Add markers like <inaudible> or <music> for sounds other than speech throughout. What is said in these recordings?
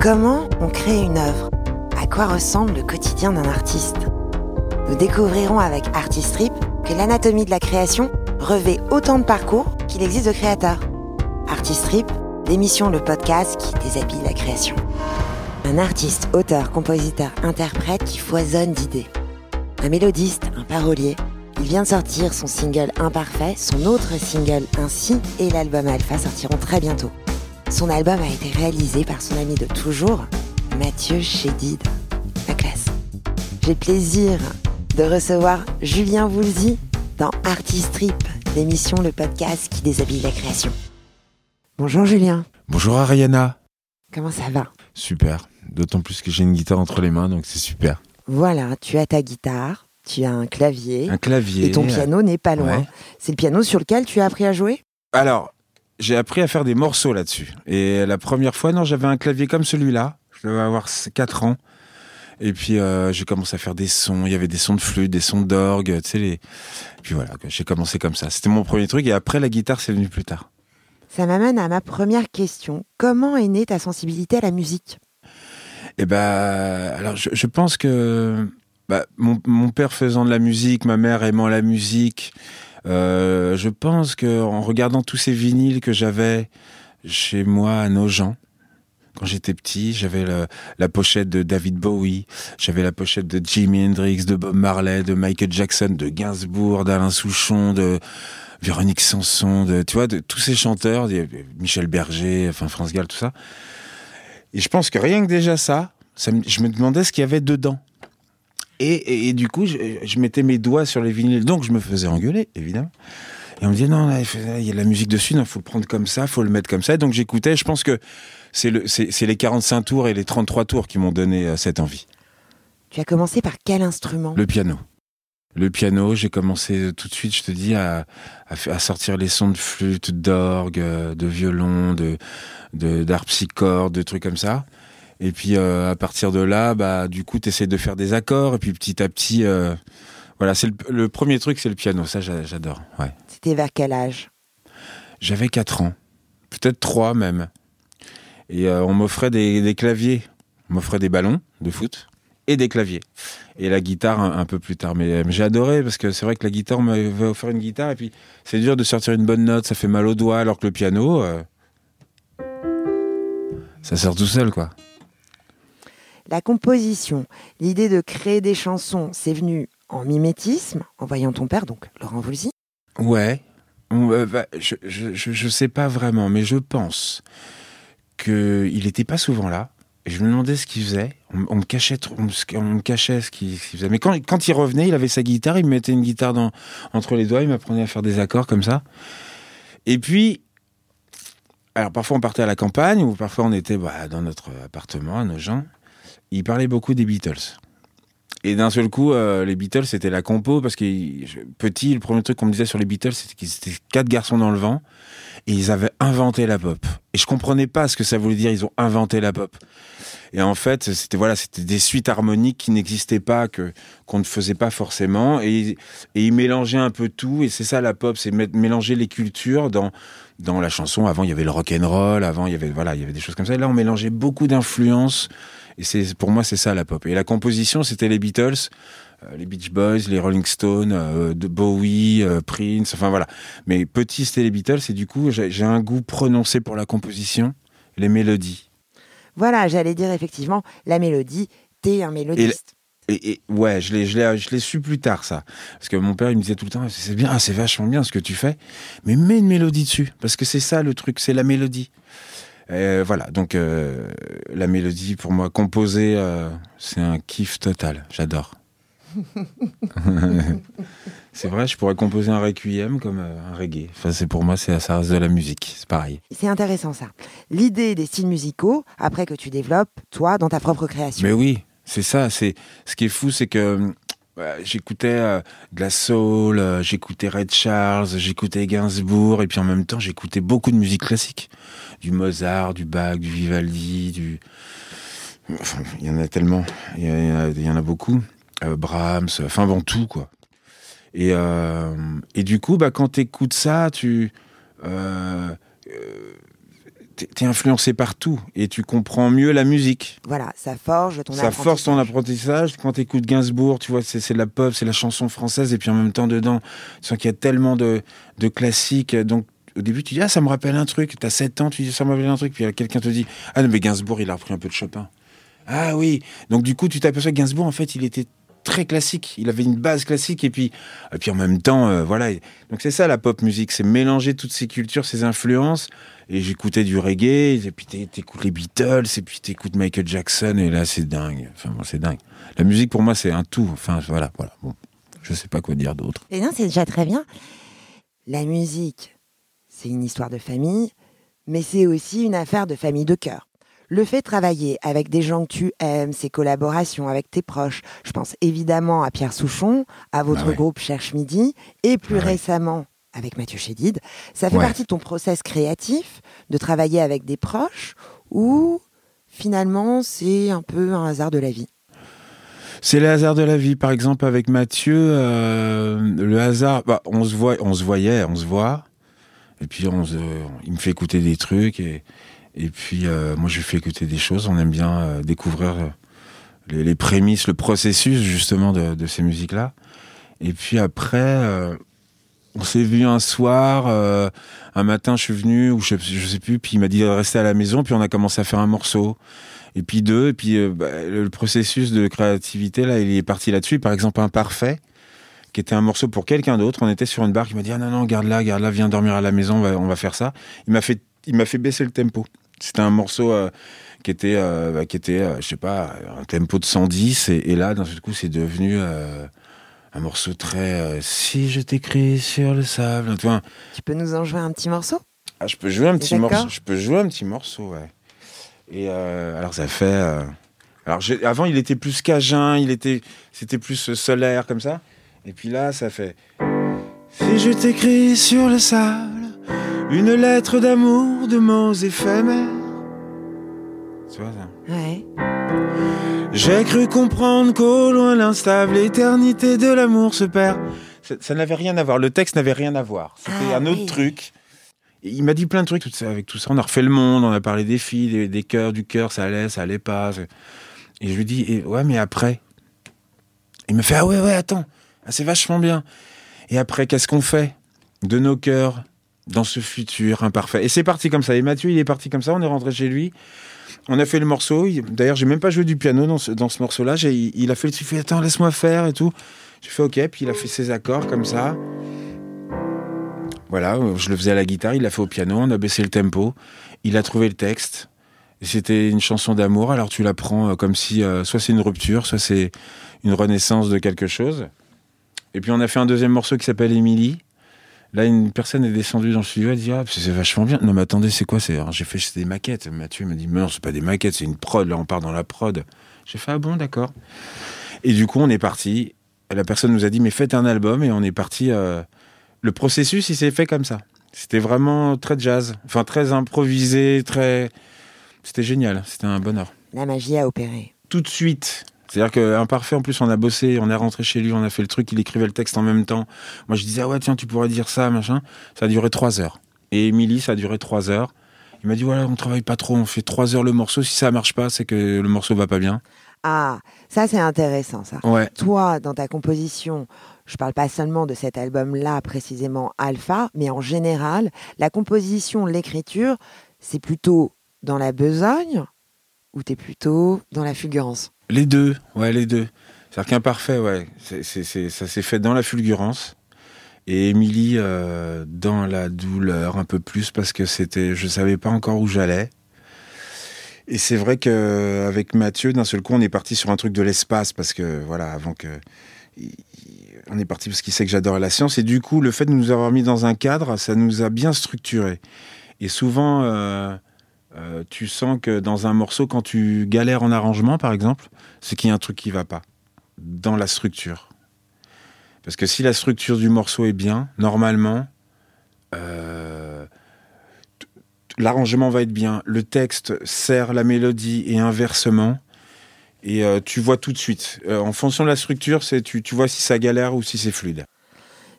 Comment on crée une œuvre? À quoi ressemble le quotidien d'un artiste? Nous découvrirons avec Artist Trip que l'anatomie de la création revêt autant de parcours qu'il existe de créateurs. Artist Trip, l'émission, le podcast qui déshabille la création. Un artiste, auteur, compositeur, interprète qui foisonne d'idées. Un mélodiste, un parolier. Il vient de sortir son single Imparfait, son autre single Ainsi et l'album Alpha sortiront très bientôt. Son album a été réalisé par son ami de toujours, Mathieu Chédid. La classe. J'ai le plaisir de recevoir Julien Voulzy dans Artist Trip, l'émission, le podcast qui déshabille la création. Bonjour Julien. Bonjour Ariana. Comment ça va? Super. D'autant plus que j'ai une guitare entre les mains, donc c'est super. Voilà, tu as ta guitare, tu as un clavier. Un clavier. Et ton piano n'est pas loin. Ouais. C'est le piano sur lequel tu as appris à jouer? Alors, j'ai appris à faire des morceaux là-dessus. Et la première fois, non, j'avais un clavier comme celui-là. Je devais avoir 4 ans. Et puis, euh, j'ai commencé à faire des sons. Il y avait des sons de flûte, des sons d'orgue, tu sais. Les... Et puis voilà, j'ai commencé comme ça. C'était mon premier truc. Et après, la guitare, c'est venu plus tard. Ça m'amène à ma première question. Comment est née ta sensibilité à la musique? Et ben, alors, je, je pense que bah, mon, mon père faisant de la musique, ma mère aimant la musique, euh, je pense que en regardant tous ces vinyles que j'avais chez moi à Nogent, quand j'étais petit, j'avais la pochette de David Bowie, j'avais la pochette de Jimi Hendrix, de Bob Marley, de Michael Jackson, de Gainsbourg, d'Alain Souchon, de Véronique Sanson, de tu vois, de tous ces chanteurs, Michel Berger, enfin France Gall, tout ça. Et je pense que rien que déjà ça, ça je me demandais ce qu'il y avait dedans. Et, et- et du coup, je, je mettais mes doigts sur les vinyles, donc je me faisais engueuler, évidemment. Et on me disait, non, là, il il y a de la musique dessus, il faut le prendre comme ça, faut le mettre comme ça. Et donc j'écoutais, je pense que c'est le- les 45 tours et les 33 tours qui m'ont donné euh, cette envie. Tu as commencé par quel instrument? Le piano. Le piano, j'ai commencé tout de suite, je te dis, à, à, fa- à sortir les sons de flûte, d'orgue, euh, de violon, de de- d'harpsichord, de, trucs comme ça. Et puis euh, à partir de là, bah du coup, tu essaies de faire des accords et puis petit à petit, euh, voilà, c'est le, le premier truc, c'est le piano. Ça, j'a- j'adore. Ouais. C'était vers quel âge? J'avais 4 ans, peut-être 3 même. Et euh, on m'offrait des, des claviers. On m'offrait des ballons de foot et des claviers. Et la guitare un, un peu plus tard. Mais, mais j'ai adoré parce que c'est vrai que la guitare, on m'avait offert une guitare et puis c'est dur de sortir une bonne note, ça fait mal aux doigts, alors que le piano, euh, ça sort tout seul, quoi. La composition, l'idée de créer des chansons, c'est venu en mimétisme, en voyant ton père, donc Laurent Voulzy. Ouais. Euh, je, je, je, sais pas vraiment, mais je pense qu'il n'était pas souvent là. Je me demandais ce qu'il faisait. On, me cachait, on, me- cachait ce qu'il faisait. Mais quand, il revenait, il avait sa guitare, il me mettait une guitare entre les doigts, il m'apprenait à faire des accords comme ça. Et puis, alors parfois on partait à la campagne, ou parfois on était bah, dans notre appartement, à nos gens. Il parlait beaucoup des Beatles. Et d'un seul coup, euh, les Beatles, c'était la compo, parce que petit, le premier truc qu'on me disait sur les Beatles, c'était qu'ils étaient quatre garçons dans le vent, et ils avaient inventé la pop. Et je comprenais pas ce que ça voulait dire, ils ont inventé la pop. Et en fait, c'était voilà, c'était des suites harmoniques qui n'existaient pas, que qu'on ne faisait pas forcément, et, ils mélangeaient un peu tout, et c'est ça la pop, c'est mélanger les cultures dans dans la chanson. Avant, il y avait le rock and roll, avant il y avait voilà, il y avait des choses comme ça. Et là, on mélangeait beaucoup d'influences. Et c'est pour moi, c'est ça la pop. Et la composition, c'était les Beatles, euh, les Beach Boys, les Rolling Stones, euh, de Bowie, euh, Prince, enfin voilà. Mais petit, c'était les Beatles. Et du coup, j'ai un goût prononcé pour la composition, les mélodies. Voilà, j'allais dire effectivement, la mélodie, t'es un mélodiste. Et, et ouais, je l'ai, je l'ai, su plus tard ça, parce que mon père il me disait tout le temps, c'est bien, c'est vachement bien ce que tu fais, mais mets une mélodie dessus, parce que c'est ça le truc, c'est la mélodie. Euh, voilà, donc euh, la mélodie pour moi composer, euh, c'est un kiff total, j'adore. <laughs> c'est vrai, je pourrais composer un requiem comme un reggae. Enfin, c'est pour moi, c'est ça reste de la musique, c'est pareil. C'est intéressant ça. L'idée des styles musicaux, après que tu développes, toi, dans ta propre création. Mais oui, c'est ça. C'est ce qui est fou, c'est que j'écoutais euh, de la soul, euh, j'écoutais Red Charles, j'écoutais Gainsbourg, et puis en même temps, j'écoutais beaucoup de musique classique, du Mozart, du Bach, du Vivaldi, du Enfin, il y en a tellement, il y, en a- il y en a beaucoup. Euh, Brahms, enfin bon, tout quoi. Et, euh, et du coup, bah, quand tu écoutes ça, tu. Euh, euh, t'es influencé partout et tu comprends mieux la musique. Voilà, ça forge ton Ça force ton apprentissage. Quand tu écoutes Gainsbourg, tu vois, c'est de la pop, c'est la chanson française, et puis en même temps, dedans, tu sens qu'il y a tellement de, de classiques. Donc, au début, tu dis, ah, ça me rappelle un truc. Tu as 7 ans, tu dis, ça me rappelle un truc. Puis quelqu'un te dit, ah, non, mais Gainsbourg, il a repris un peu de Chopin. Ah oui. Donc, du coup, tu t'aperçois que Gainsbourg, en fait, il était très classique. Il avait une base classique et puis, et puis en même temps, euh, voilà. Donc c'est ça la pop musique, c'est mélanger toutes ces cultures, ces influences. Et j'écoutais du reggae, et puis t'écoutes les Beatles, et puis t'écoutes Michael Jackson, et là c'est dingue. Enfin, c'est dingue. La musique pour moi c'est un tout. Enfin voilà, voilà. Bon, je sais pas quoi dire d'autre. Et non, c'est déjà très bien. La musique, c'est une histoire de famille, mais c'est aussi une affaire de famille de cœur. Le fait de travailler avec des gens que tu aimes, ces collaborations avec tes proches, je pense évidemment à Pierre Souchon, à votre ah groupe Cherche Midi, et plus ah récemment avec Mathieu Chédid, ça fait partie de ton process créatif de travailler avec des proches ou finalement c'est un peu un hasard de la vie? C'est le hasard de la vie. Par exemple, avec Mathieu, euh, le hasard, bah, on se voit, on se voyait, on se voit, et puis on il me fait écouter des trucs et et puis, euh, moi, je lui fais écouter des choses. On aime bien euh, découvrir euh, les, prémices, le processus, justement, de, ces musiques-là. Et puis après, on s'est vu un soir. un matin, je suis venu, ou je, je sais plus, puis il m'a dit de rester à la maison. Puis on a commencé à faire un morceau. Et puis deux. Et puis bah, le processus de créativité, là, il est parti là-dessus. Par exemple, Imparfait qui était un morceau pour quelqu'un d'autre. On était sur une barre qui m'a dit ah non non garde là, garde là, viens dormir à la maison, on va, on va faire ça. Il m'a fait il m'a fait baisser le tempo. C'était un morceau euh, qui était, euh, bah, qui était, euh, je sais pas, un tempo de 110, et, là, d'un seul coup, c'est devenu un morceau très. si je t'écris sur le sable. Tu, tu peux nous en jouer un petit morceau? Ah, je peux jouer un petit morceau. Je peux jouer un petit morceau, ouais. Et alors ça fait. alors avant, il était plus cajun, il était, c'était plus solaire comme ça. Et puis là, ça fait. Si je t'écris sur le sable. Une lettre d'amour de mots éphémères. Tu vois ça Ouais. J'ai cru comprendre qu'au loin l'instable éternité de l'amour se perd. Ça, n'avait rien à voir. Le texte n'avait rien à voir. C'était ah un autre truc. il m'a dit plein de trucs avec tout ça. On a refait le monde, on a parlé des filles, des, cœurs, du cœur, ça allait, ça allait pas. Et je lui dis, ouais, mais après? Il me fait, ah ouais, ouais, attends, ah, c'est vachement bien. Et après, qu'est-ce qu'on fait de nos cœurs dans ce futur imparfait? Et c'est parti comme ça. Et Mathieu, il est parti comme ça. On est rentré chez lui. On a fait le morceau. D'ailleurs, j'ai même pas joué du piano dans ce, dans ce morceau-là. Il a fait, il fait attends, laisse-moi faire et tout. J'ai fait ok. Puis il a fait ses accords comme ça. Voilà, je le faisais à la guitare. Il l'a fait au piano. On a baissé le tempo. Il a trouvé le texte. C'était une chanson d'amour. Alors tu la prends euh, comme si euh, soit c'est une rupture, soit c'est une renaissance de quelque chose. Et puis on a fait un deuxième morceau qui s'appelle Émilie Là, une personne est descendue dans le studio, elle dit Ah, c'est vachement bien. Non, mais attendez, c'est quoi J'ai fait des maquettes. Mathieu m'a dit Mais non, c'est pas des maquettes, c'est une prod. Là, on part dans la prod. J'ai fait Ah bon, d'accord. Et du coup, on est parti. La personne nous a dit Mais faites un album. Et on est parti. Euh, le processus, il s'est fait comme ça. C'était vraiment très jazz. Enfin, très improvisé, très. C'était génial. C'était un bonheur. La magie a opéré. Tout de suite. C'est-à-dire qu'Imparfait, en plus, on a bossé, on est rentré chez lui, on a fait le truc, il écrivait le texte en même temps. Moi, je disais, ah ouais, tiens, tu pourrais dire ça, machin. Ça a duré trois heures. Et Émilie, ça a duré trois heures. Il m'a dit, voilà, on travaille pas trop, on fait trois heures le morceau. Si ça marche pas, c'est que le morceau va pas bien. Ah, ça, c'est intéressant, ça. Ouais. Toi, dans ta composition, je parle pas seulement de cet album-là, précisément Alpha, mais en général, la composition, l'écriture, c'est plutôt dans la besogne ou t'es plutôt dans la fulgurance? Les deux, ouais, les deux. C'est-à-dire qu'imparfait, ouais, ça s'est fait dans la fulgurance. Et Émilie, euh, dans la douleur, un peu plus, parce que c'était, je savais pas encore où j'allais. Et c'est vrai qu'avec Mathieu, d'un seul coup, on est parti sur un truc de l'espace, parce que, voilà, avant que. On est parti parce qu'il sait que j'adore la science. Et du coup, le fait de nous avoir mis dans un cadre, ça nous a bien structuré. Et souvent, euh, euh, tu sens que dans un morceau, quand tu galères en arrangement, par exemple, c'est qu'il y a un truc qui va pas dans la structure. Parce que si la structure du morceau est bien, normalement, euh, l'arrangement va être bien, le texte sert la mélodie et inversement. Et euh, tu vois tout de suite. en fonction de la structure, tu, tu vois si ça galère ou si c'est fluide.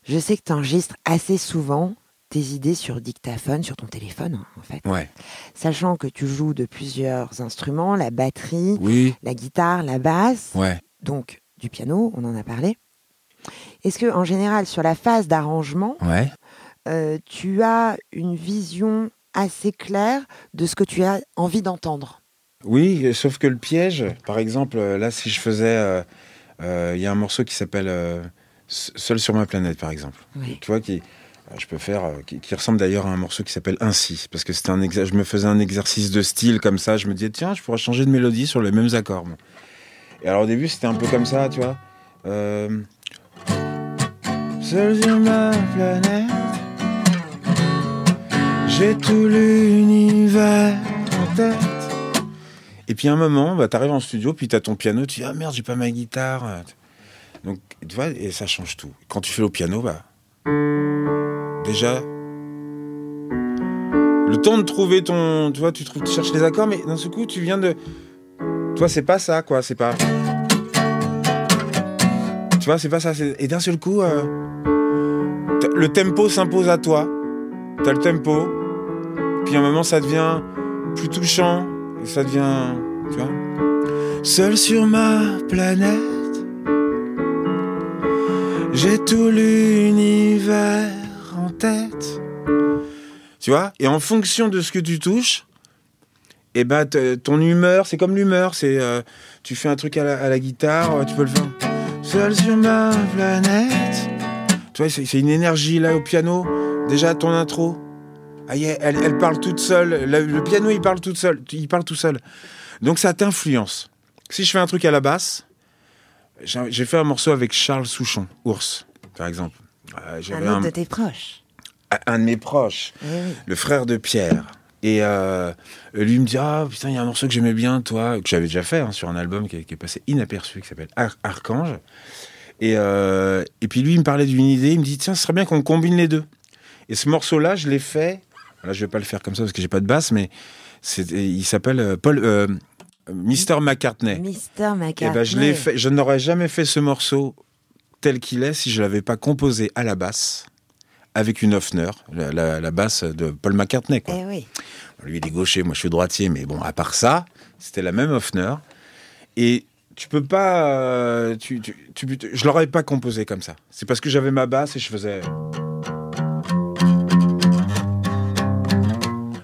Je sais que tu enregistres assez souvent tes idées sur dictaphone, sur ton téléphone, hein, en fait. Ouais. Sachant que tu joues de plusieurs instruments, la batterie, Oui. la guitare, la basse, Ouais. donc du piano, on en a parlé. Est-ce que, en général, sur la phase d'arrangement, Ouais. euh, tu as une vision assez claire de ce que tu as envie d'entendre? Oui, sauf que le piège, par exemple, là, si je faisais. euh, euh, Il y a un morceau qui s'appelle Seul sur ma planète, par exemple. Oui. Tu vois, qui, je peux faire, euh, qui, ressemble d'ailleurs à un morceau qui s'appelle Ainsi, parce que c'était un je me faisais un exercice de style comme ça, je me disais, tiens, je pourrais changer de mélodie sur les mêmes accords. Et alors au début, c'était un peu comme ça, tu vois. Euh, Seul sur ma planète, j'ai tout l'univers en tête. Et puis à un moment, bah, t'arrives en studio, puis t'as ton piano, tu dis ah merde, j'ai pas ma guitare. Donc tu vois, et ça change tout. Quand tu fais au piano, bah déjà le temps de trouver ton, tu vois, tu, trouves, tu cherches les accords, mais d'un seul coup, tu viens de, toi, c'est pas ça, quoi, c'est pas, tu vois, c'est pas ça. Et d'un seul coup, euh, le tempo s'impose à toi. T'as le tempo, puis à un moment, ça devient plus touchant, et ça devient, tu vois, seul sur ma planète. J'ai tout l'univers tête. Tu vois Et en fonction de ce que tu touches, eh ben, ton humeur, c'est comme l'humeur. C'est, euh, tu fais un truc à la, à la guitare, euh, tu peux le faire. Seul sur ma planète. Tu vois, c'est une énergie là au piano. Déjà, ton intro. Ah, yeah, elle, elle parle toute seule. Le, le piano, il parle toute seule. Il parle tout seul. Donc ça t'influence. Si je fais un truc à la basse, j'ai fait un morceau avec Charles Souchon, Ours, par exemple. Euh, Un autre un, de tes proches. Un de mes proches, le frère de Pierre. Et euh, lui me dit Ah putain, il y a un morceau que j'aimais bien, toi, que j'avais déjà fait hein, sur un album qui est, qui est passé inaperçu, qui s'appelle Ar- Archange. Et, euh, et puis lui, il me parlait d'une idée, il me dit Tiens, ce serait bien qu'on combine les deux. Et ce morceau-là, je l'ai fait. Là, je vais pas le faire comme ça parce que j'ai pas de basse, mais il s'appelle euh, Paul. euh, Mr. McCartney. Mister Eh McCartney. ben, je l'ai fait. Je n'aurais jamais fait ce morceau tel qu'il est si je l'avais pas composé à la basse avec une Hofner, la, la- la basse de Paul McCartney. Quoi. Eh oui. Lui, il est gaucher, moi je suis droitier, mais bon, à part ça, c'était la même Hofner. Et tu peux pas. euh, tu, tu, tu- je l'aurais pas composé comme ça. C'est parce que j'avais ma basse et je faisais.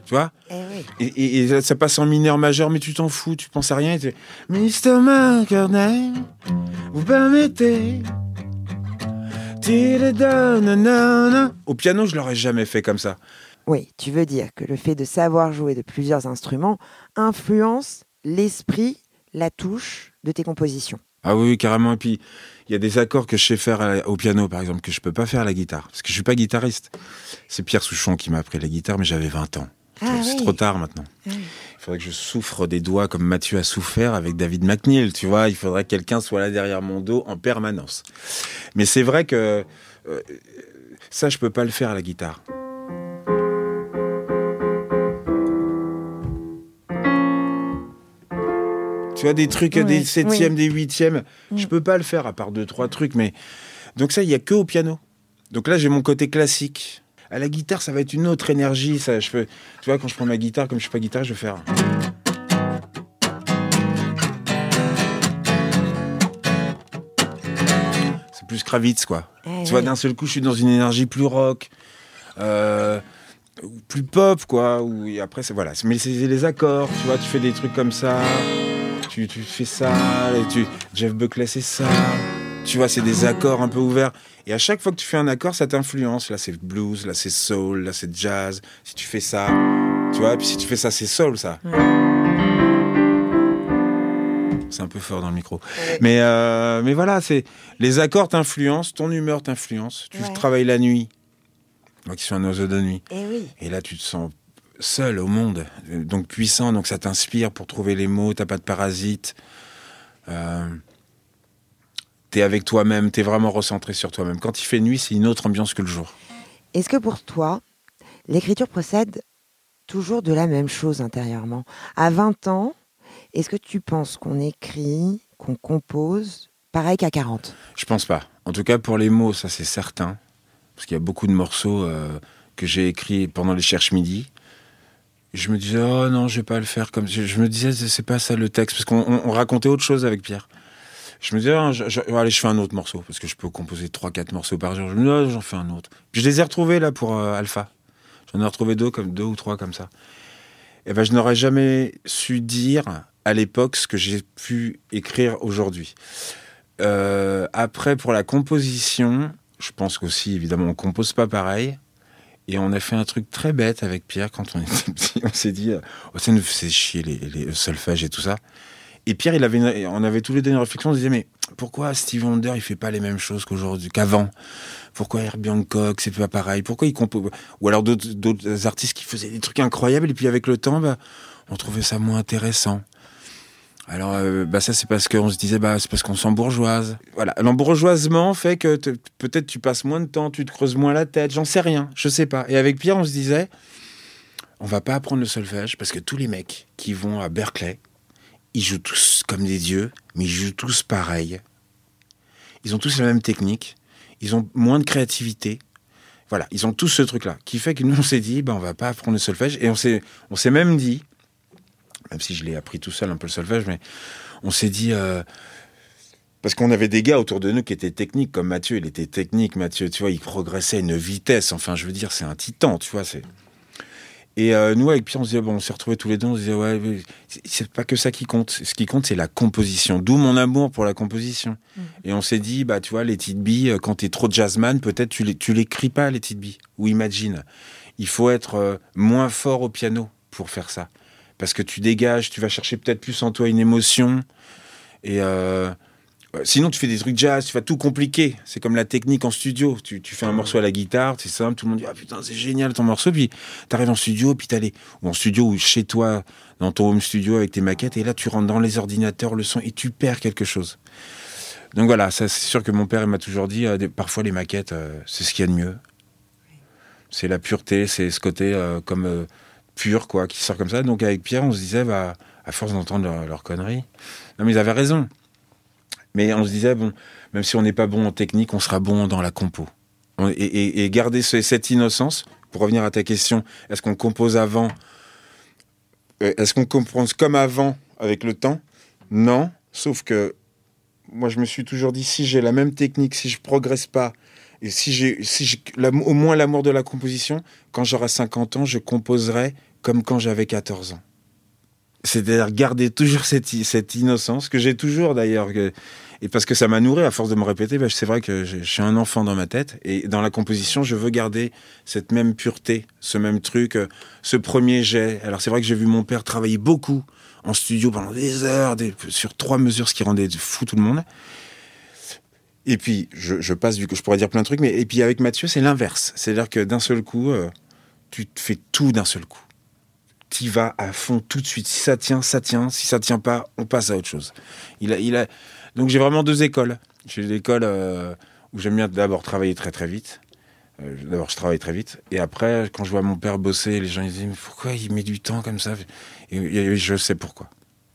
Tu vois? Eh oui. et, et- et ça passe en mineur majeur, mais tu t'en fous, tu penses à rien. Et. Mr. McCartney, vous permettez. Au piano, je l'aurais jamais fait comme ça. Oui, tu veux dire que le fait de savoir jouer de plusieurs instruments influence l'esprit, la touche de tes compositions. Ah oui, carrément. Et puis, il y a des accords que je sais faire au piano, par exemple, que je peux pas faire à la guitare. Parce que je suis pas guitariste. C'est Pierre Souchon qui m'a appris la guitare, mais j'avais 20 ans. Ah c'est oui. trop tard maintenant. Ah oui. Il faudrait que je souffre des doigts comme Mathieu a souffert avec David McNeil, tu vois. Il faudrait que quelqu'un soit là derrière mon dos en permanence. Mais c'est vrai que euh, ça, je peux pas le faire à la guitare. Tu vois, des trucs, des septièmes, des huitièmes, Mm. je peux pas le faire à part deux, trois trucs. Mais donc ça, il y a que au piano. Donc là, j'ai mon côté classique. À la guitare, ça va être une autre énergie. Ça, je fais, tu vois, quand je prends ma guitare, comme je suis pas guitare, je vais faire. C'est plus Kravitz, quoi. Eh Tu vois, oui. d'un seul coup, je suis dans une énergie plus rock, euh, plus pop, quoi. Ou, et après, c'est voilà. Mais c'est les accords, tu vois, tu fais des trucs comme ça, tu, tu fais ça, et tu, Jeff Buckley, c'est ça. Tu vois, c'est des accords un peu ouverts. Et à chaque fois que tu fais un accord, ça t'influence. Là, c'est blues, là, c'est soul, là, c'est jazz. Si tu fais ça, tu vois, et puis si tu fais ça, c'est soul, ça. C'est un peu fort dans le micro. Ouais. Mais, euh, mais voilà, c'est les accords t'influencent, ton humeur t'influence. Tu Ouais. travailles la nuit. Moi qui suis un oiseau de nuit. Eh oui. Et là, tu te sens seul au monde, donc puissant, donc ça t'inspire pour trouver les mots, t'as pas de parasites. Euh, t'es avec toi-même, t'es vraiment recentré sur toi-même. Quand il fait nuit, c'est une autre ambiance que le jour. Est-ce que pour toi, l'écriture procède toujours de la même chose intérieurement? À 20 ans, est-ce que tu penses qu'on écrit, qu'on compose pareil qu'à 40 Je pense pas. En tout cas, pour les mots, ça c'est certain. Parce qu'il y a beaucoup de morceaux euh, que j'ai écrit pendant les cherches midi. Je me disais, oh non, je vais pas le faire comme. Je, je me disais, c'est pas ça le texte, parce qu'on on- on racontait autre chose avec Pierre. Je me disais, ah, allez, je fais un autre morceau, parce que je peux composer 3-4 morceaux par jour. Je me disais, ah, j'en fais un autre. Puis je les ai retrouvés là pour euh, Alpha. J'en ai retrouvé deux, comme deux ou trois comme ça. Et ben, je n'aurais jamais su dire à l'époque ce que j'ai pu écrire aujourd'hui. Euh, après, pour la composition, je pense qu'aussi, évidemment, on compose pas pareil. Et on a fait un truc très bête avec Pierre quand on était petit. <laughs> On s'est dit, euh, oh, ça nous faisait chier les, les solfèges et tout ça. Et Pierre, il on avait tous les deux une réflexion. On disait, mais pourquoi Steve Wonder, il fait pas les mêmes choses qu'aujourd'hui, qu'avant? Pourquoi Herbie Hancock, c'est pas pareil? Pourquoi il compose Ou alors d'autres- artistes qui faisaient des trucs incroyables et puis avec le temps, bah, on trouvait ça moins intéressant. Alors, euh, bah ça, c'est parce qu'on se disait, bah, c'est parce qu'on s'embourgeoise. Voilà. L'embourgeoisement fait que peut-être tu passes moins de temps, tu te creuses moins la tête, j'en sais rien, je sais pas. Et avec Pierre, on se disait, on va pas apprendre le solfège parce que tous les mecs qui vont à Berkeley, ils jouent tous comme des dieux, mais ils jouent tous pareil. Ils ont tous la même technique, ils ont moins de créativité. Voilà, ils ont tous ce truc-là, qui fait que nous, on s'est dit, bah, on va pas apprendre le solfège. Et on s'est, on s'est même dit, même si je l'ai appris tout seul un peu le solfège, mais on s'est dit, euh, parce qu'on avait des gars autour de nous qui étaient techniques, comme Mathieu, il était technique, Mathieu, tu vois, il progressait à une vitesse, enfin, je veux dire, c'est un titan, tu vois, c'est... Et euh, nous, avec Pierre, on se disait, bon, on s'est retrouvés tous les deux, on se disait, ouais, c'est- pas que ça qui compte. Ce qui compte, c'est la composition. D'où mon amour pour la composition. Et on s'est dit, bah, tu vois, les petites billes, euh, quand t'es trop jazzman, peut-être tu les, tu l'écris pas, les petites billes. Ou imagine. Il faut être euh, moins fort au piano pour faire ça. Parce que tu dégages, tu vas chercher peut-être plus en toi une émotion. Et euh, sinon, tu fais des trucs jazz, tu vas tout compliquer. C'est comme la technique en studio. Tu, tu fais un morceau à la guitare, c'est simple, tout le monde dit Ah putain, c'est génial ton morceau. Puis t'arrives en studio, puis t'as les. Ou en studio, ou chez toi, dans ton home studio avec tes maquettes, et là, tu rentres dans les ordinateurs, le son, et tu perds quelque chose. Donc voilà, ça, c'est sûr que mon père m'a toujours dit euh, parfois les maquettes, euh, c'est ce qu'il y a de mieux. C'est la pureté, c'est ce côté euh, comme euh, pur, quoi, qui sort comme ça. Donc avec Pierre, on se disait, bah, à force d'entendre leurs leur conneries. Non, mais ils avaient raison. Mais on se disait, bon, même si on n'est pas bon en technique, on sera bon dans la compo. Et, garder ce- cette innocence, pour revenir à ta question, est-ce qu'on compose avant? Euh, Est-ce qu'on compose comme avant avec le temps? Non, sauf que moi je me suis toujours dit, si j'ai la même technique, si je progresse pas, et si j'ai si au moins l'amour de la composition, quand j'aurai 50 ans, je composerai comme quand j'avais 14 ans. C'est-à-dire garder toujours <laughs> cette, innocence, que j'ai toujours d'ailleurs. Et parce que ça m'a nourri, à force de me répéter, c'est vrai que je suis un enfant dans ma tête. Et dans la composition, je veux garder cette même pureté, ce même truc, euh, ce premier jet. Alors c'est vrai que j'ai vu mon père travailler beaucoup en studio pendant des heures, sur trois mesures, ce qui rendait fou tout le monde. Et puis, je, passe, vu que je pourrais dire plein de trucs, mais et puis avec Mathieu, c'est l'inverse. C'est-à-dire que d'un seul coup, euh, tu te fais tout d'un seul coup. Tu y vas à fond tout de suite. Si ça tient, ça tient. Si ça tient pas, on passe à autre chose. Donc j'ai vraiment deux écoles. J'ai l'école euh, où j'aime bien d'abord travailler très très vite. Euh, d'abord, je travaille très vite. Et après, quand je vois mon père bosser, les gens ils disent mais pourquoi il met du temps comme ça? Et, je sais pourquoi.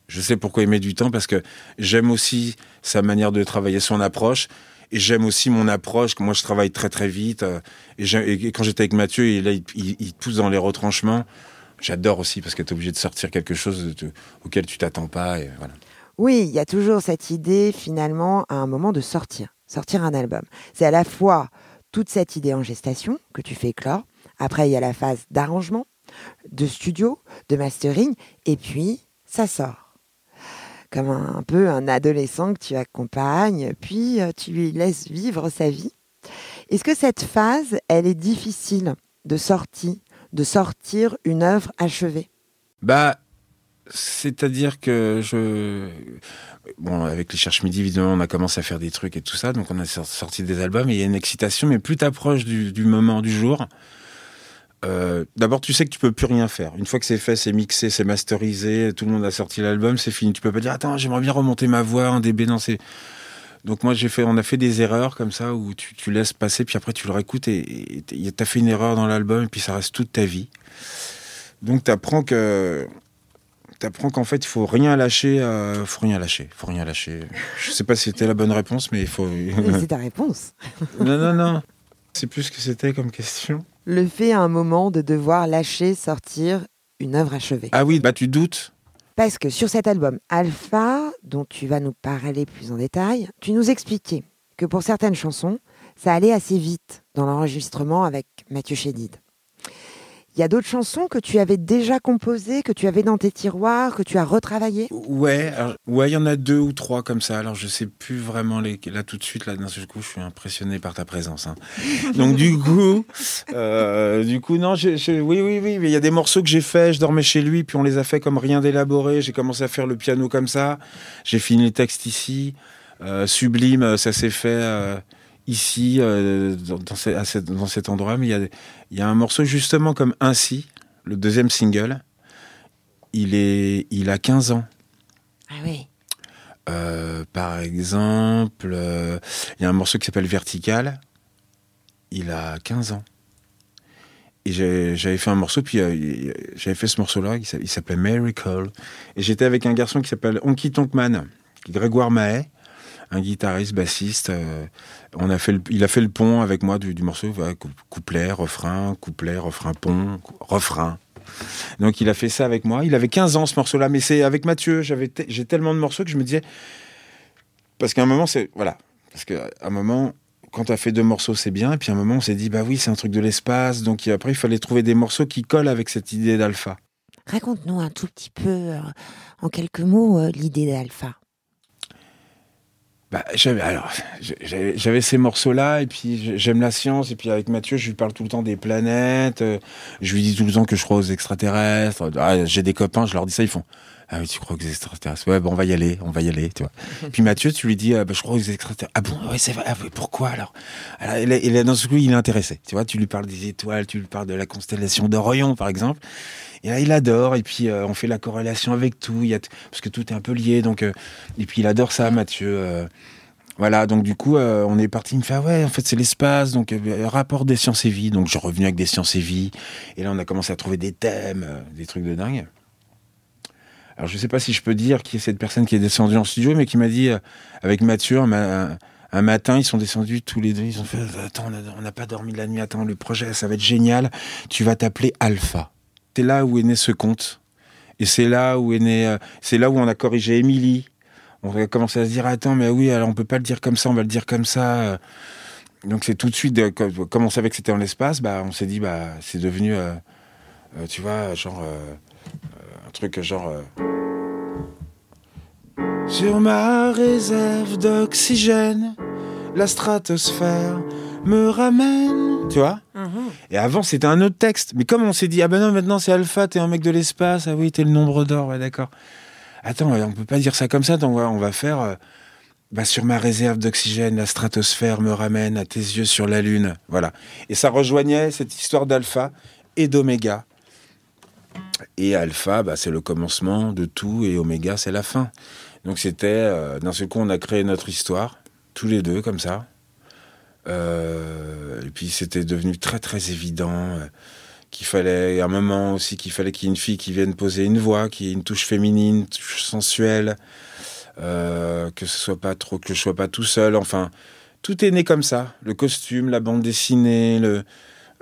Je sais pourquoi il met du temps parce que j'aime aussi sa manière de travailler, son approche. Et j'aime aussi mon approche, moi je travaille très très vite. euh, et, quand j'étais avec Mathieu, il pousse dans les retranchements. J'adore aussi parce que tu es obligé de sortir quelque chose de- auquel tu t'attends pas. Et voilà. Oui, il y a toujours cette idée finalement à un moment de sortir, sortir un album. C'est à la fois toute cette idée en gestation que tu fais éclore, après il y a la phase d'arrangement, de studio, de mastering, et puis ça sort. Comme un, un peu un adolescent que tu accompagnes, puis euh, tu lui laisses vivre sa vie. Est-ce que cette phase, elle est difficile de sortie, de sortir une œuvre achevée Bah, c'est-à-dire que je. Bon, avec les Cherches Midi, évidemment, on a commencé à faire des trucs et tout ça, donc on a sor- sorti des albums et il y a une excitation, mais plus t'approches du, du moment, du jour, euh, d'abord tu sais que tu peux plus rien faire. Une fois que c'est fait, c'est mixé, c'est masterisé, tout le monde a sorti l'album, c'est fini. Tu peux pas dire, attends, j'aimerais bien remonter ma voix, un dB dans ces. Donc moi j'ai fait, on a fait des erreurs comme ça où tu, tu laisses passer, puis après tu le réécoutes et t'as- fait une erreur dans l'album et puis ça reste toute ta vie. Donc t'apprends que t'apprends qu'en fait il faut rien lâcher, euh, faut rien lâcher, faut rien lâcher. Je sais pas si c'était la bonne réponse, mais il faut. <laughs> C'est ta réponse. non non non, c'est plus ce que c'était comme question. le fait à un moment de devoir lâcher, sortir une œuvre achevée Ah oui, bah tu doutes Parce que sur cet album Alpha, dont tu vas nous parler plus en détail, tu nous expliquais que pour certaines chansons, ça allait assez vite dans l'enregistrement avec Mathieu Chédid. Il y a d'autres chansons que tu avais déjà composées, que tu avais dans tes tiroirs, que tu as retravaillées? Ouais, ouais, il y en a deux ou trois comme ça. Alors je sais plus vraiment les. Là tout de suite, là d'un seul coup, je suis impressionné par ta présence. Hein. <laughs> Donc du coup, euh, du coup, non, oui, oui, oui. Mais il y a des morceaux que j'ai faits. Je dormais chez lui, puis on les a fait comme rien d'élaboré. J'ai commencé à faire le piano comme ça. J'ai fini les textes ici. Euh, sublime, ça s'est fait. Euh, ici, euh, dans, dans, cet endroit, mais il y a, un morceau justement comme Ainsi, le deuxième single. Il, est, il a 15 ans. Ah oui. Euh, par exemple, euh, il y a un morceau qui s'appelle Vertical. Il a 15 ans. Et j'avais fait un morceau, puis j'avais fait ce morceau-là, il s'appelait Miracle. Et j'étais avec un garçon qui s'appelle Onky Tonkman, Grégoire Mahé, un guitariste, bassiste. Euh, on a fait il a fait le pont avec moi du, morceau, couplet, refrain, couplet, refrain, pont, refrain. Donc il a fait ça avec moi. Il avait 15 ans ce morceau-là, mais c'est avec Mathieu. J'avais j'ai tellement de morceaux que je me disais parce qu'à un moment c'est voilà parce qu'à un moment quand tu as fait deux morceaux, c'est bien. Et puis à un moment, on s'est dit, bah oui, c'est un truc de l'espace. Donc après, il fallait trouver des morceaux qui collent avec cette idée d'alpha. Raconte-nous un tout petit peu, euh, en quelques mots, euh, l'idée d'alpha bah, j'avais alors j'avais ces morceaux là et puis j'aime la science et puis avec Mathieu je lui parle tout le temps des planètes euh, je lui dis tout le temps que je crois aux extraterrestres ah, j'ai des copains je leur dis ça ils font ah oui tu crois aux extraterrestres ouais bon on va y aller on va y aller tu vois. <laughs> Puis Mathieu tu lui dis ah, bah, je crois aux extraterrestres ah bon ouais c'est vrai ah, pourquoi alors, alors il, est, dans ce coup il est intéressé tu vois tu lui parles des étoiles tu lui parles de la constellation d'Orion par exemple et là, il adore. Et puis, euh, on fait la corrélation avec tout. A parce que tout est un peu lié. Donc, euh, et puis, il adore ça, Mathieu. Euh. voilà. Donc, du coup, on est parti. Il me fait, ah ouais, en fait, c'est l'espace. Donc, rapport des sciences et vie. Donc, je revenu avec des sciences et vie. Et là, on a commencé à trouver des thèmes, des trucs de dingue. Alors, je sais pas si je peux dire qui est cette personne qui est descendue en studio, mais qui m'a dit, avec Mathieu, un, un, matin, ils sont descendus tous les deux. Ils ont fait, attends, on n'a pas dormi la nuit. Attends, le projet, ça va être génial. Tu vas t'appeler Alpha. C'est là où est né ce conte. Et c'est là où est né, euh, c'est là où on a corrigé Émilie. On a commencé à se dire, attends, mais oui, alors on peut pas le dire comme ça, on va le dire comme ça. Euh. Donc c'est tout de suite, comme on savait que c'était en l'espace, bah, on s'est dit, bah, c'est devenu, euh, tu vois, genre, un truc genre. Sur ma réserve d'oxygène, la stratosphère me ramène. Tu vois mhm. Et avant, c'était un autre texte. Mais comme on s'est dit, ah ben non, maintenant c'est Alpha, t'es un mec de l'espace, ah oui, t'es le nombre d'or, ouais, d'accord. Attends, on peut pas dire ça comme ça, donc on va faire. Euh, bah, sur ma réserve d'oxygène, la stratosphère me ramène à tes yeux sur la Lune. Voilà. Et ça rejoignait cette histoire d'Alpha et d'Oméga. Et Alpha, bah, c'est le commencement de tout, et Oméga, c'est la fin. Donc c'était, euh, dans ce coup, on a créé notre histoire, tous les deux, comme ça. Euh, et puis c'était devenu très très évident euh, qu'il fallait, un moment aussi, qu'il fallait qu'il y ait une fille qui vienne poser une voix, qui ait une touche féminine, une touche sensuelle, euh, que ce soit pas trop, que je sois pas tout seul. Enfin, tout est né comme ça. Le costume, la bande dessinée, le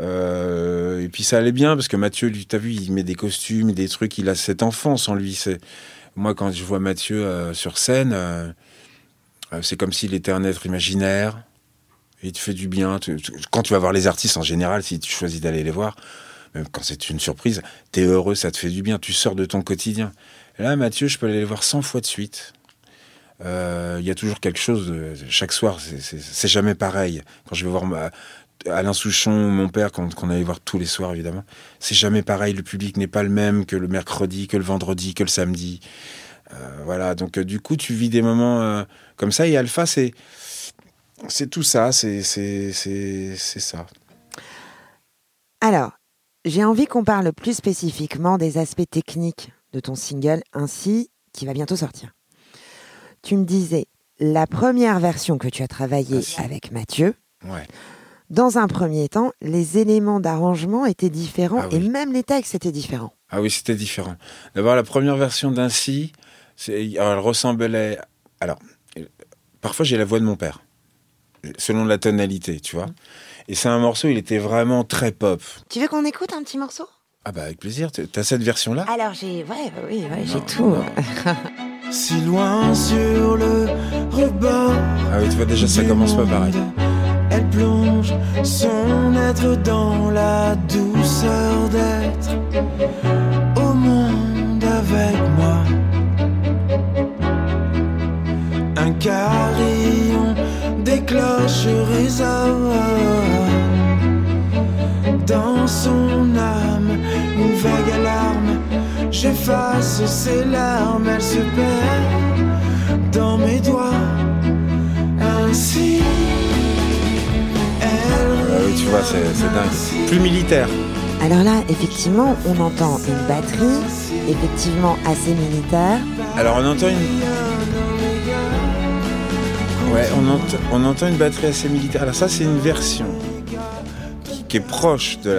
et puis ça allait bien parce que Mathieu, lui, t'as vu, il met des costumes, des trucs. Il a cette enfance en lui. C'est moi quand je vois Mathieu sur scène, c'est comme s'il était un être imaginaire il te fait du bien. Quand tu vas voir les artistes en général, si tu choisis d'aller les voir, même quand c'est une surprise, tu es heureux, ça te fait du bien, tu sors de ton quotidien. là, Mathieu, je peux aller les voir 100 fois de suite. Euh, il y a toujours quelque chose, chaque soir, c'est jamais pareil. Quand je vais voir Alain Souchon, mon père, qu'on allait voir tous les soirs, évidemment, c'est jamais pareil. Le public n'est pas le même que le mercredi, que le vendredi, que le samedi. Euh, voilà, donc euh, du coup, tu vis des moments comme ça. Et Alpha, c'est c'est tout ça, c'est ça. Alors, j'ai envie qu'on parle plus spécifiquement des aspects techniques de ton single ainsi qui va bientôt sortir. Tu me disais, la première version que tu as travaillée avec Mathieu, dans un premier temps, les éléments d'arrangement étaient différents ah et même les textes étaient différents. Ah oui, c'était différent. D'abord, la première version d'Ainsi, elle ressemblait. Alors, parfois j'ai la voix de mon père selon la tonalité, tu vois. Et c'est un morceau, il était vraiment très pop. Tu veux qu'on écoute un petit morceau? Ah bah avec plaisir. T'as cette version-là? Alors j'ai, ouais, bah oui, ouais, j'ai tout. <laughs> si loin sur le rebord. Ah oui, tu vois déjà ça commence pas pareil. Elle plonge son être dans la douceur d'être au monde avec moi. Un carillon des cloches résonne dans son âme, une vague alarme. J'efface ses larmes, elle se perd dans mes doigts. Ainsi, Ah oui, tu vois, c'est c'est dingue. Plus militaire. Alors là, effectivement, on entend une batterie, effectivement assez militaire. Alors on entend une. Ouais, on, on entend une batterie assez militaire. Alors ça, c'est une version qui, est proche de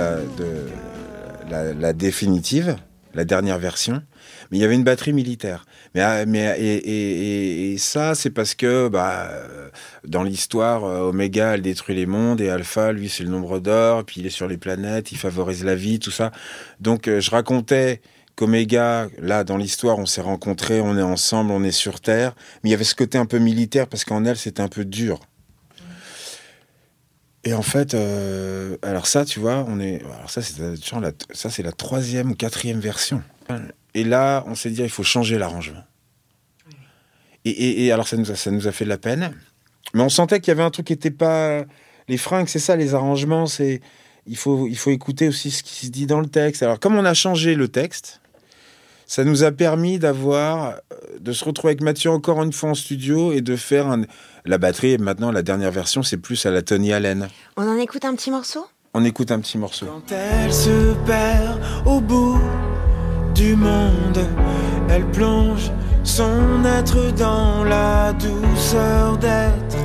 la, définitive, la dernière version. Mais il y avait une batterie militaire. Mais, ah, mais et, et- ça, c'est parce que bah, dans l'histoire, euh, Oméga, elle détruit les mondes et Alpha, lui, c'est le nombre d'or. Puis il est sur les planètes, il favorise la vie, tout ça. Donc euh, je racontais qu'Oméga, là, dans l'histoire, on s'est rencontrés, on est ensemble, on est sur Terre. Mais il y avait ce côté un peu militaire parce qu'en elle, c'était un peu dur. Et en fait, euh, alors ça, tu vois, on est, alors ça, c'est la, la troisième ou quatrième version. Et là, on s'est dit, il faut changer l'arrangement. Et, et- et alors, ça nous, a, ça nous a fait de la peine. Mais on sentait qu'il y avait un truc qui n'était pas. Les fringues, c'est ça, les arrangements, c'est. Il faut, il faut écouter aussi ce qui se dit dans le texte. Alors, comme on a changé le texte, ça nous a permis d'avoir, euh, de se retrouver avec Mathieu encore une fois en studio et de faire un- la batterie. Maintenant, la dernière version, c'est plus à la Tony Allen. On en écoute un petit morceau? On écoute un petit morceau. Quand elle se perd au bout du monde, elle plonge son être dans la douceur d'être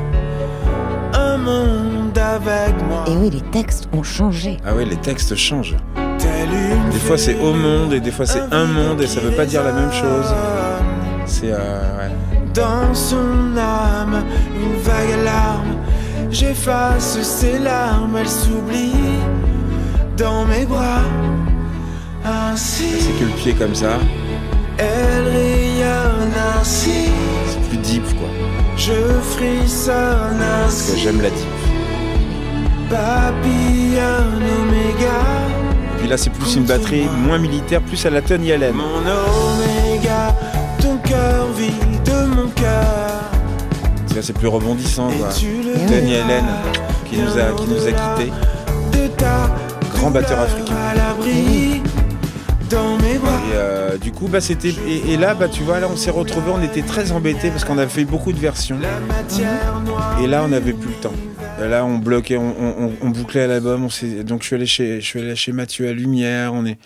un monde avec moi. Et oui, les textes ont changé. Ah oui, les textes changent. Telle une Des fois, c'est au monde et des fois, c'est un monde et ça veut pas dire la même chose. C'est. euh, ouais. Dans son âme, une vague alarme. J'efface ses larmes, elle s'oublie dans mes bras. Ainsi, C'est que le pied comme ça. elle rayonne ainsi. C'est plus deep, quoi. Je frissonne Parce que ainsi. j'aime la deep. Papillonne oméga. Et puis là, c'est plus une batterie moins militaire, plus à la Tony Allen. Mon oméga, ton cœur vit de mon cœur. Là, c'est plus rebondissant, quoi. Tony Allen, qui nous a, qui nous a quittés. de ta Grand batteur africain. à l'abri dans mes bras. Et euh, du coup, bah, c'était. Et, et là, bah, tu vois, là, on s'est retrouvés, on était très embêtés parce qu'on a fait beaucoup de versions. Et là, on n'avait plus le temps. Et là, on bloquait, on, on- on bouclait l'album. Donc, je suis allé chez, je suis allé chez Mathieu à Lumière. On est.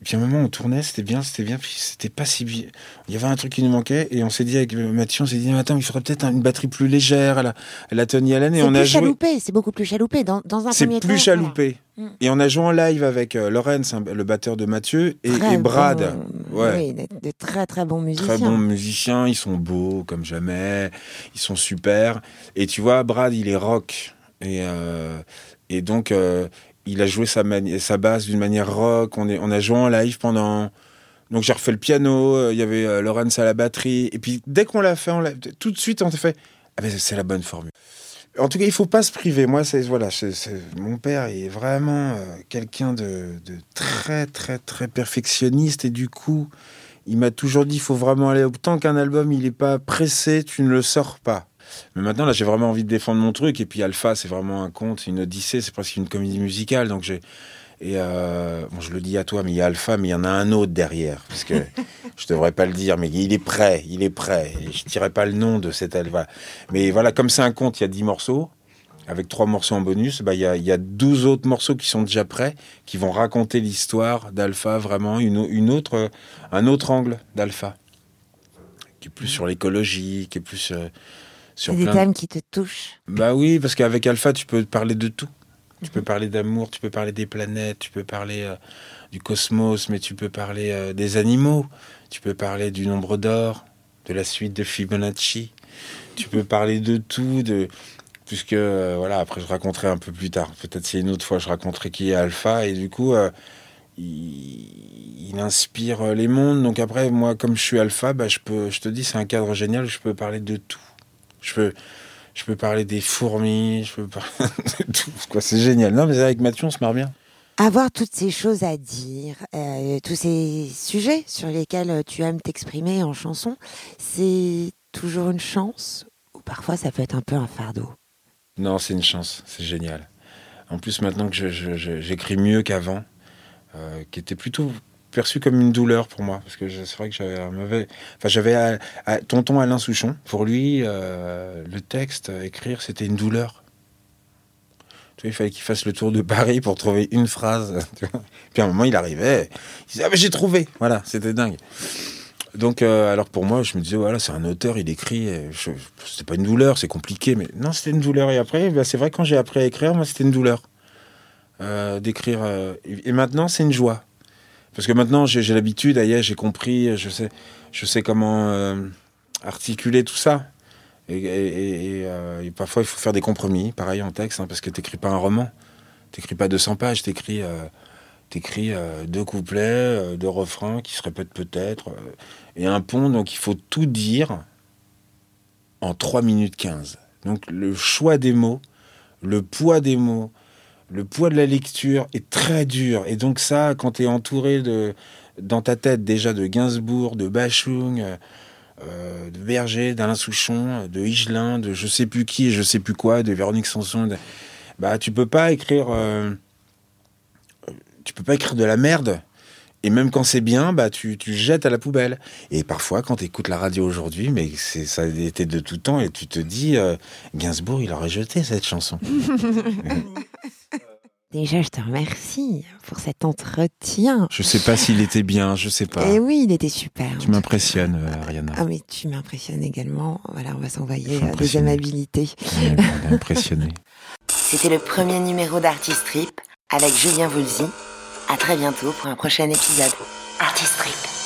Et puis à un moment, on tournait, c'était bien, c'était bien, puis c'était pas si bien. Il y avait un truc qui nous manquait, et on s'est dit avec Mathieu, on s'est dit, attends, il faudrait peut-être une batterie plus légère à la, à la Tony Allen, et C'est on a plus joué. chaloupé, c'est beaucoup plus chaloupé. Dans, dans un C'est plus temps, chaloupé. Mm. Et on a joué en live avec euh, Lorenz, le batteur de Mathieu, et Brad. Ouais. Oui, de, de très très bons musiciens. Très bons musiciens, ils sont beaux comme jamais, ils sont super. Et tu vois, Brad, il est rock. Et, euh, et donc, euh, il a joué sa, sa basse d'une manière rock. On, est, on a joué en live pendant. Donc, j'ai refait le piano, euh, il y avait Lorenz à la batterie. Et puis, dès qu'on l'a fait, en live, tout de suite, on s'est fait. Ah ben, c'est la bonne formule. En tout cas, il faut pas se priver. Moi, c'est voilà, mon père est vraiment euh, quelqu'un de, très, très, très perfectionniste. Et du coup, il m'a toujours dit, il faut vraiment aller. Tant qu'un album, il n'est pas pressé, tu ne le sors pas. Mais maintenant, là, j'ai vraiment envie de défendre mon truc. Et puis, Alpha, c'est vraiment un conte, une odyssée, c'est presque une comédie musicale. Donc, j'ai. Et euh, bon, je le dis à toi, mais il y a Alpha, mais il y en a un autre derrière. Parce que <laughs> je devrais pas le dire, mais il est prêt, il est prêt. Et je dirais pas le nom de cet Alpha. Mais voilà, comme c'est un conte, il y a 10 morceaux. Avec trois morceaux en bonus, bah, il y, a, y a 12 autres morceaux qui sont déjà prêts, qui vont raconter l'histoire d'Alpha, vraiment, une, au- une autre, un autre angle d'Alpha. Qui est plus sur l'écologie, qui est plus euh, sur C'est des thèmes qui te touchent. bah oui, parce qu'avec Alpha, tu peux parler de tout. Tu peux parler d'amour, tu peux parler des planètes, tu peux parler euh, du cosmos, mais tu peux parler euh, des animaux, tu peux parler du nombre d'or, de la suite de Fibonacci, tu peux parler de tout, puisque euh, voilà, après je raconterai un peu plus tard. Peut-être c'est une autre fois, je raconterai qui est Alpha et du coup, il, il inspire les mondes. Donc après, moi, comme je suis Alpha, bah, je peux, je te dis, c'est un cadre génial. Je peux parler de tout. Je peux, je peux parler des fourmis. Je peux parler <laughs> de tout. Quoi, c'est génial. Non, mais avec Mathieu, on se marre bien. Avoir toutes ces choses à dire, euh, tous ces sujets sur lesquels euh, tu aimes t'exprimer en chanson, c'est toujours une chance ou parfois ça peut être un peu un fardeau? Non, c'est une chance. C'est génial. En plus, maintenant que je- je- je- j'écris mieux qu'avant, euh, qui était plutôt perçu comme une douleur pour moi, parce que c'est vrai que j'avais un mauvais. Enfin, j'avais à- à- tonton Alain Souchon. Pour lui, euh, le texte, euh, écrire, c'était une douleur. Tu vois, il fallait qu'il fasse le tour de Paris pour trouver une phrase. <laughs> Puis à un moment, il arrivait, il disait ah mais j'ai trouvé. Voilà, c'était dingue. Donc, euh, alors pour moi, je me disais, voilà, c'est un auteur, il écrit. C'était pas une douleur, c'est compliqué, mais non, c'était une douleur. Et après, bah, c'est vrai, quand j'ai appris à écrire, moi, c'était une douleur euh, d'écrire. euh, et maintenant, c'est une joie. Parce que maintenant, j'ai l'habitude, ailleurs, j'ai compris, je sais, je sais comment euh, articuler tout ça. Euh, et parfois, il faut faire des compromis, pareil en texte, hein, parce que t'écris pas un roman. T'écris pas 200 pages, t'écris euh, t'écris, deux couplets, deux refrains qui se répètent peut-être, et un pont, donc il faut tout dire en 3 minutes 15. Donc le choix des mots, le poids des mots, le poids de la lecture est très dur. Et donc ça, quand tu es entouré de, dans ta tête déjà de Gainsbourg, de Bachung, euh, de Berger, d'Alain Souchon, de Higelin, de je sais plus qui et je sais plus quoi, de Véronique Sanson, bah tu peux pas écrire, euh, tu peux pas écrire de la merde. Et même quand c'est bien, bah tu, tu jettes à la poubelle. Et parfois, quand tu écoutes la radio aujourd'hui, mais c'est ça a été de tout temps, et tu te dis, euh, Gainsbourg, il aurait jeté cette chanson. <laughs> <laughs> Déjà, je te remercie pour cet entretien. Je sais pas s'il était bien, je sais pas. Et oui, il était super. Tu m'impressionnes, euh, Ariana. Ah mais tu m'impressionnes également. Voilà, on va s'envoyer euh, des amabilités. Impressionné. <laughs> C'était le premier numéro d'Artist Trip avec Julien Voulzy. À très bientôt pour un prochain épisode. Artist Trip.